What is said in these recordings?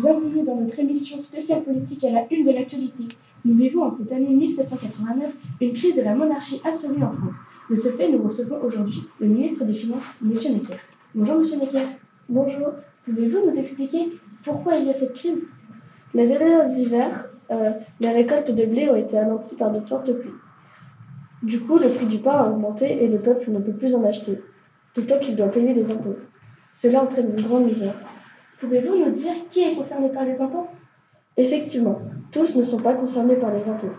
Bienvenue dans notre émission spéciale politique à la une de l'actualité. Nous vivons en cette année 1789 une crise de la monarchie absolue en France. De ce fait, nous recevons aujourd'hui le ministre des Finances, M. Necker. Bonjour M. Necker. Bonjour. Pouvez-vous nous expliquer pourquoi il y a cette crise? Les derniers hivers, euh, les récoltes de blé ont été anéanties par de fortes pluies. Du coup, le prix du pain a augmenté et le peuple ne peut plus en acheter, d'autant qu'il doit payer des impôts. Cela entraîne une grande misère. Pouvez-vous nous dire qui est concerné par les impôts? Effectivement, tous ne sont pas concernés par les impôts.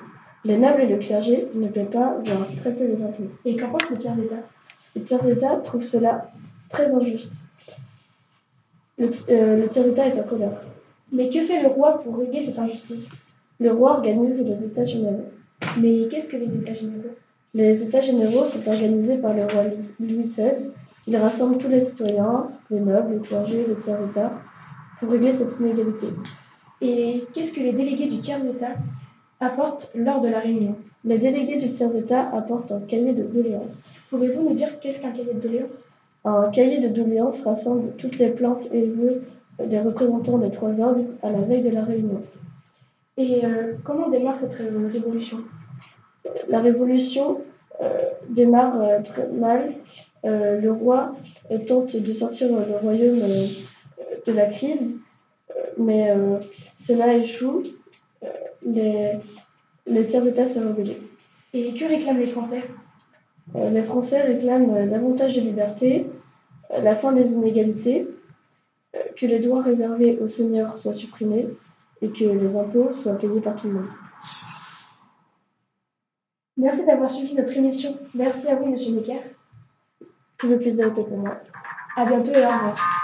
Les nobles et le clergé ne paient pas, voire très peu les impôts. Et qu'en pensent les tiers états Les tiers états trouvent cela très injuste. Le, euh, le tiers état est en colère. Mais que fait le roi pour régler cette injustice? Le roi organise les états généraux. Mais qu'est-ce que les états généraux? Les états généraux sont organisés par le roi Louis XVI. Il rassemble tous les citoyens, les nobles, les clergés, les tiers états, pour régler cette inégalité. Et qu'est-ce que les délégués du tiers état apportent lors de la réunion? Les délégués du tiers état apportent un cahier de doléances. Pouvez-vous nous dire qu'est-ce qu'un cahier de doléances? Un cahier de doléances rassemble toutes les plaintes et vœux des représentants des trois ordres à la veille de la réunion. Et euh, comment démarre cette ré révolution? La révolution euh, démarre euh, très mal. Euh, le roi euh, tente de sortir le royaume euh, de la crise, mais cela échoue. les, les tiers états se rebellent. Et que réclament les Français? Les Français réclament davantage de liberté, la fin des inégalités, que les droits réservés aux seigneurs soient supprimés et que les impôts soient payés par tout le monde. Merci d'avoir suivi notre émission. Merci à vous, Monsieur Necker. Tout le plaisir était pour moi. À bientôt et au revoir.